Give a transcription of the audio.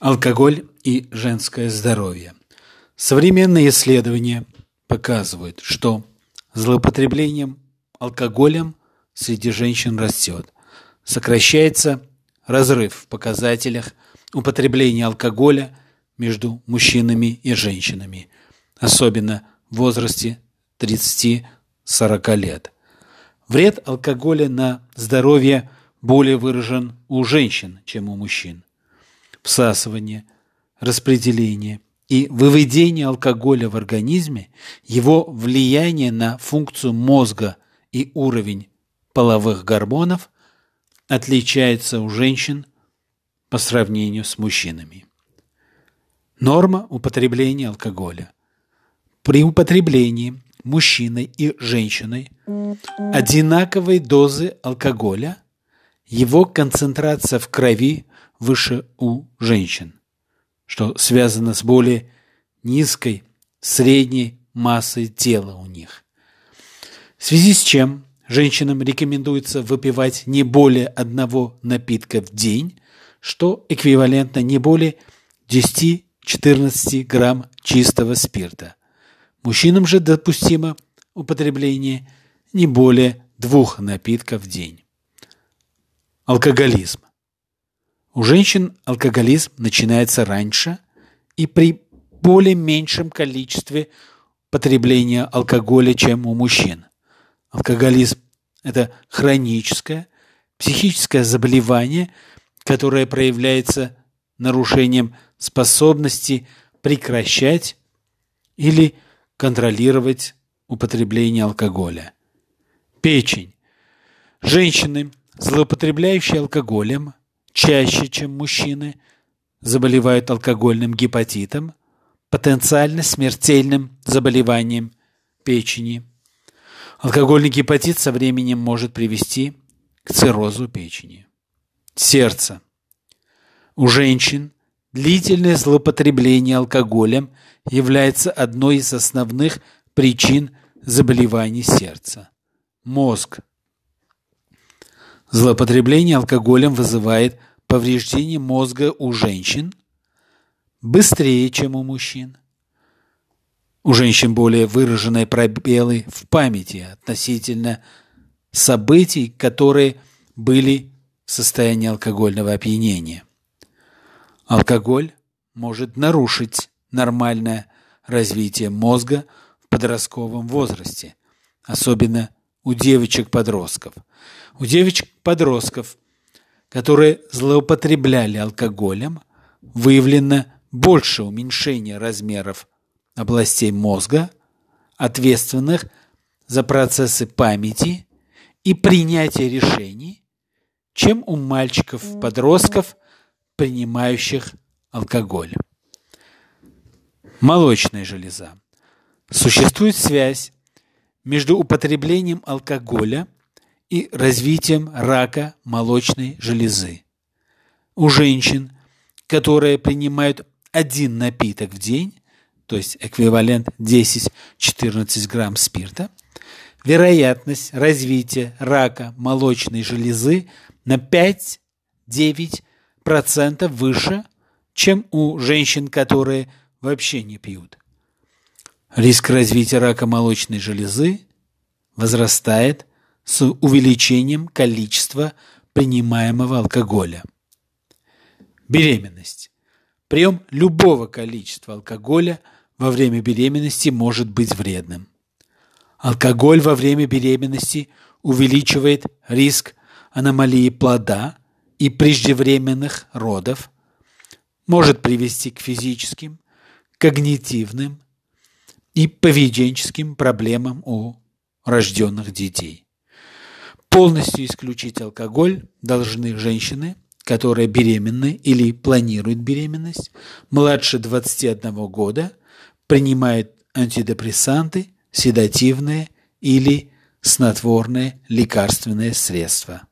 Алкоголь и женское здоровье. Современные исследования показывают, что злоупотреблением алкоголем среди женщин растет. Сокращается разрыв в показателях употребления алкоголя между мужчинами и женщинами, особенно в возрасте 30-40 лет. Вред алкоголя на здоровье более выражен у женщин, чем у мужчин всасывание, распределение и выведение алкоголя в организме, его влияние на функцию мозга и уровень половых гормонов отличается у женщин по сравнению с мужчинами. Норма употребления алкоголя. При употреблении мужчиной и женщиной одинаковой дозы алкоголя его концентрация в крови выше у женщин, что связано с более низкой средней массой тела у них. В связи с чем женщинам рекомендуется выпивать не более одного напитка в день, что эквивалентно не более 10-14 грамм чистого спирта. Мужчинам же допустимо употребление не более двух напитков в день. Алкоголизм. У женщин алкоголизм начинается раньше и при более меньшем количестве потребления алкоголя, чем у мужчин. Алкоголизм – это хроническое психическое заболевание, которое проявляется нарушением способности прекращать или контролировать употребление алкоголя. Печень. Женщины, злоупотребляющие алкоголем, чаще, чем мужчины, заболевают алкогольным гепатитом, потенциально смертельным заболеванием печени. Алкогольный гепатит со временем может привести к циррозу печени. Сердце. У женщин длительное злоупотребление алкоголем является одной из основных причин заболеваний сердца. Мозг. Злоупотребление алкоголем вызывает повреждение мозга у женщин быстрее, чем у мужчин. У женщин более выраженные пробелы в памяти относительно событий, которые были в состоянии алкогольного опьянения. Алкоголь может нарушить нормальное развитие мозга в подростковом возрасте, особенно у девочек-подростков. У девочек-подростков – которые злоупотребляли алкоголем, выявлено больше уменьшения размеров областей мозга, ответственных за процессы памяти и принятия решений, чем у мальчиков-подростков, принимающих алкоголь. Молочная железа. Существует связь между употреблением алкоголя и развитием рака молочной железы. У женщин, которые принимают один напиток в день, то есть эквивалент 10-14 грамм спирта, вероятность развития рака молочной железы на 5-9% выше, чем у женщин, которые вообще не пьют. Риск развития рака молочной железы возрастает с увеличением количества принимаемого алкоголя. Беременность. Прием любого количества алкоголя во время беременности может быть вредным. Алкоголь во время беременности увеличивает риск аномалии плода и преждевременных родов, может привести к физическим, когнитивным и поведенческим проблемам у рожденных детей. Полностью исключить алкоголь должны женщины, которые беременны или планируют беременность, младше 21 года, принимают антидепрессанты, седативные или снотворные лекарственные средства.